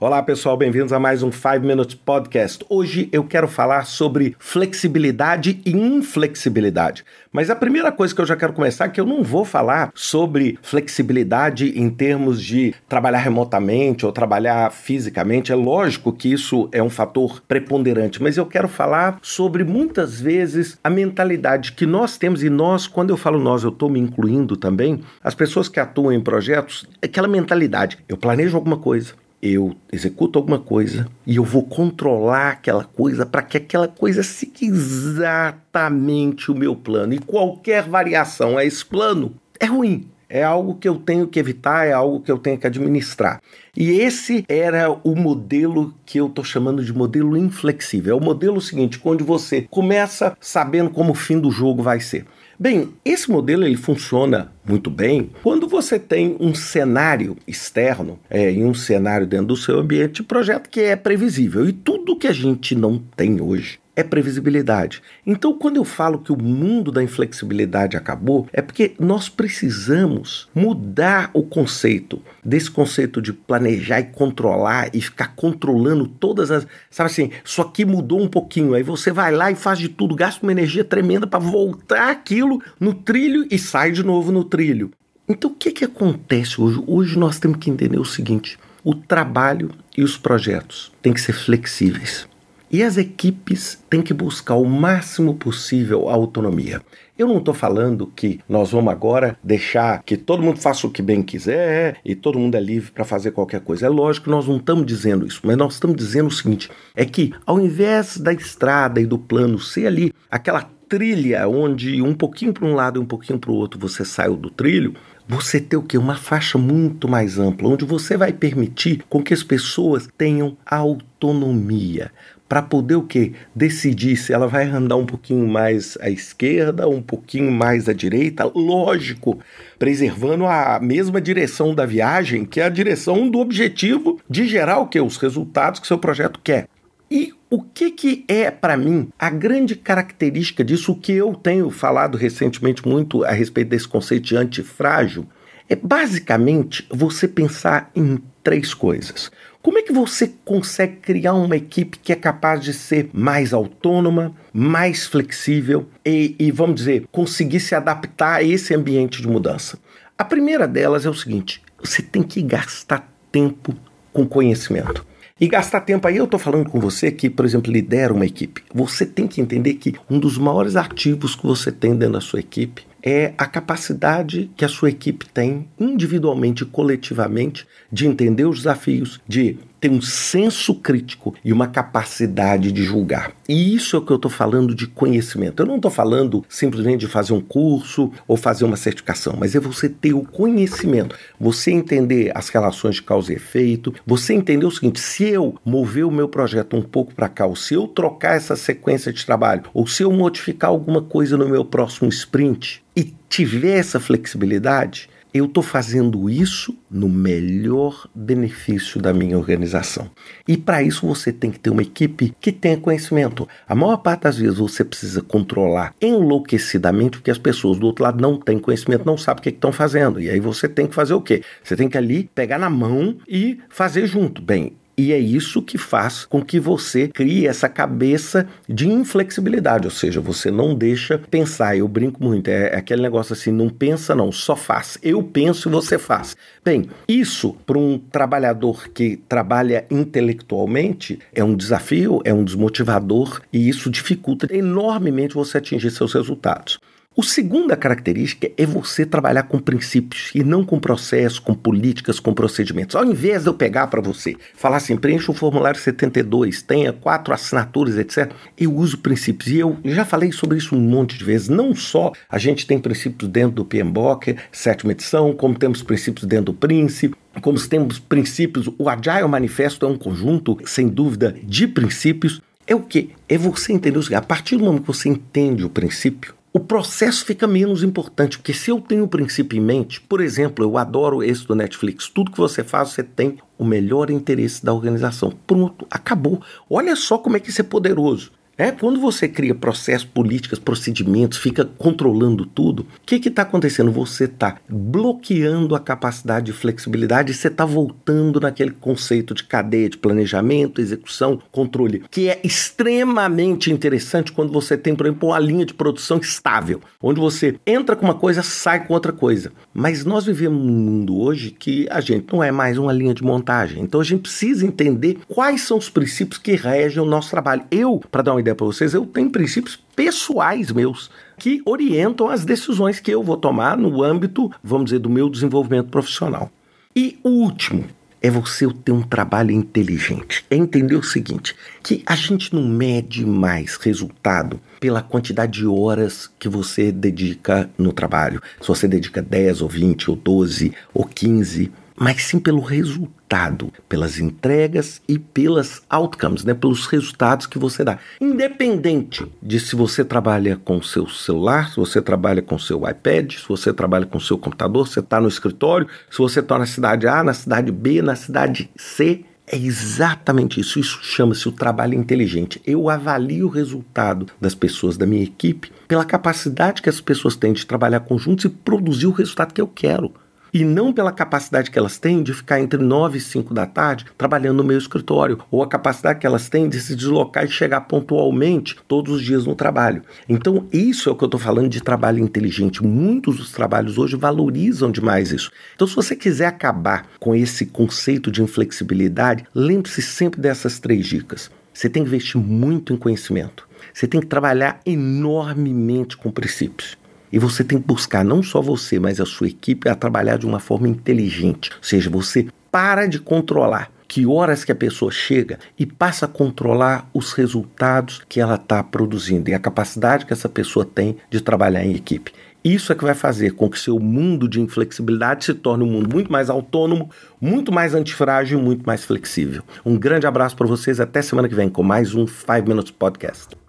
Olá pessoal, bem-vindos a mais um 5 Minutes Podcast. Hoje eu quero falar sobre flexibilidade e inflexibilidade. Mas a primeira coisa que eu já quero começar é que eu não vou falar sobre flexibilidade em termos de trabalhar remotamente ou trabalhar fisicamente. É lógico que isso é um fator preponderante, mas eu quero falar sobre muitas vezes a mentalidade que nós temos e nós, quando eu falo nós, eu estou me incluindo também, as pessoas que atuam em projetos, aquela mentalidade. Eu planejo alguma coisa, eu executo alguma coisa e eu vou controlar aquela coisa para que aquela coisa siga exatamente o meu plano. E qualquer variação a esse plano é ruim. É algo que eu tenho que evitar, é algo que eu tenho que administrar. E esse era o modelo que eu estou chamando de modelo inflexível. É o modelo seguinte, onde você começa sabendo como o fim do jogo vai ser. Bem, esse modelo ele funciona muito bem quando você tem um cenário externo é, e um cenário dentro do seu ambiente de projeto que é previsível. E tudo que a gente não tem hoje é previsibilidade. Então, quando eu falo que o mundo da inflexibilidade acabou, é porque nós precisamos mudar o conceito desse conceito de planejar e controlar e ficar controlando todas as. Sabe assim, só que mudou um pouquinho. Aí você vai lá e faz de tudo, gasta uma energia tremenda para voltar aquilo no trilho e sai de novo no trilho. Então, o que, que acontece hoje? Hoje nós temos que entender o seguinte: o trabalho e os projetos têm que ser flexíveis. E as equipes têm que buscar o máximo possível a autonomia. Eu não estou falando que nós vamos agora deixar que todo mundo faça o que bem quiser e todo mundo é livre para fazer qualquer coisa. É lógico que nós não estamos dizendo isso, mas nós estamos dizendo o seguinte: é que ao invés da estrada e do plano ser ali aquela trilha onde um pouquinho para um lado e um pouquinho para o outro você saiu do trilho, você ter o que? Uma faixa muito mais ampla, onde você vai permitir com que as pessoas tenham autonomia para poder o quê? Decidir se ela vai andar um pouquinho mais à esquerda, um pouquinho mais à direita, lógico, preservando a mesma direção da viagem, que é a direção do objetivo de gerar o que? Os resultados que seu projeto quer. E o que, que é, para mim, a grande característica disso, o que eu tenho falado recentemente muito a respeito desse conceito de antifrágil, é basicamente você pensar em três coisas. Como é que você consegue criar uma equipe que é capaz de ser mais autônoma, mais flexível e, e, vamos dizer, conseguir se adaptar a esse ambiente de mudança? A primeira delas é o seguinte: você tem que gastar tempo com conhecimento. E gastar tempo aí, eu estou falando com você que, por exemplo, lidera uma equipe. Você tem que entender que um dos maiores ativos que você tem dentro da sua equipe é a capacidade que a sua equipe tem, individualmente e coletivamente, de entender os desafios, de ter um senso crítico e uma capacidade de julgar. E isso é o que eu estou falando de conhecimento. Eu não estou falando simplesmente de fazer um curso ou fazer uma certificação, mas é você ter o conhecimento, você entender as relações de causa e efeito, você entender o seguinte: se eu mover o meu projeto um pouco para cá, ou se eu trocar essa sequência de trabalho, ou se eu modificar alguma coisa no meu próximo sprint e tiver essa flexibilidade, eu estou fazendo isso no melhor benefício da minha organização. E para isso você tem que ter uma equipe que tenha conhecimento. A maior parte das vezes você precisa controlar enlouquecidamente porque as pessoas do outro lado não têm conhecimento, não sabem o que estão fazendo. E aí você tem que fazer o quê? Você tem que ali pegar na mão e fazer junto. Bem, e é isso que faz com que você crie essa cabeça de inflexibilidade, ou seja, você não deixa pensar. Eu brinco muito, é, aquele negócio assim, não pensa não, só faz. Eu penso e você faz. Bem, isso para um trabalhador que trabalha intelectualmente é um desafio, é um desmotivador e isso dificulta enormemente você atingir seus resultados. O segunda característica é você trabalhar com princípios e não com processos, com políticas, com procedimentos. Ao invés de eu pegar para você, falar assim, preencha o formulário 72, tenha quatro assinaturas, etc. Eu uso princípios e eu já falei sobre isso um monte de vezes. Não só a gente tem princípios dentro do PMBOK, sétima edição, como temos princípios dentro do Príncipe, como temos princípios, o Agile Manifesto é um conjunto, sem dúvida, de princípios. É o que? É você entender o seguinte, a partir do momento que você entende o princípio, o processo fica menos importante, porque se eu tenho o princípio em mente, por exemplo, eu adoro esse do Netflix, tudo que você faz, você tem o melhor interesse da organização. Pronto, acabou. Olha só como é que isso é poderoso. É, quando você cria processos, políticas, procedimentos, fica controlando tudo, o que está acontecendo? Você está bloqueando a capacidade de flexibilidade você está voltando naquele conceito de cadeia de planejamento, execução, controle, que é extremamente interessante quando você tem, por exemplo, uma linha de produção estável, onde você entra com uma coisa, sai com outra coisa. Mas nós vivemos num mundo hoje que a gente não é mais uma linha de montagem. Então a gente precisa entender quais são os princípios que regem o nosso trabalho. Eu, para dar uma ideia para vocês, eu tenho princípios pessoais meus que orientam as decisões que eu vou tomar no âmbito, vamos dizer, do meu desenvolvimento profissional. E o último é você ter um trabalho inteligente. É entender o seguinte, que a gente não mede mais resultado pela quantidade de horas que você dedica no trabalho. Se você dedica 10 ou 20 ou 12 ou 15 mas sim pelo resultado, pelas entregas e pelas outcomes, né, pelos resultados que você dá. Independente de se você trabalha com seu celular, se você trabalha com seu iPad, se você trabalha com seu computador, se você está no escritório, se você está na cidade A, na cidade B, na cidade C, é exatamente isso. Isso chama-se o trabalho inteligente. Eu avalio o resultado das pessoas da minha equipe pela capacidade que as pessoas têm de trabalhar conjuntos e produzir o resultado que eu quero e não pela capacidade que elas têm de ficar entre 9 e 5 da tarde trabalhando no meu escritório, ou a capacidade que elas têm de se deslocar e chegar pontualmente todos os dias no trabalho. Então, isso é o que eu estou falando de trabalho inteligente. Muitos dos trabalhos hoje valorizam demais isso. Então, se você quiser acabar com esse conceito de inflexibilidade, lembre-se sempre dessas três dicas. Você tem que investir muito em conhecimento. Você tem que trabalhar enormemente com princípios. E você tem que buscar não só você, mas a sua equipe a trabalhar de uma forma inteligente. Ou seja, você para de controlar que horas que a pessoa chega e passa a controlar os resultados que ela está produzindo e a capacidade que essa pessoa tem de trabalhar em equipe. Isso é que vai fazer com que seu mundo de inflexibilidade se torne um mundo muito mais autônomo, muito mais antifrágil e muito mais flexível. Um grande abraço para vocês, até semana que vem com mais um 5 Minutes Podcast.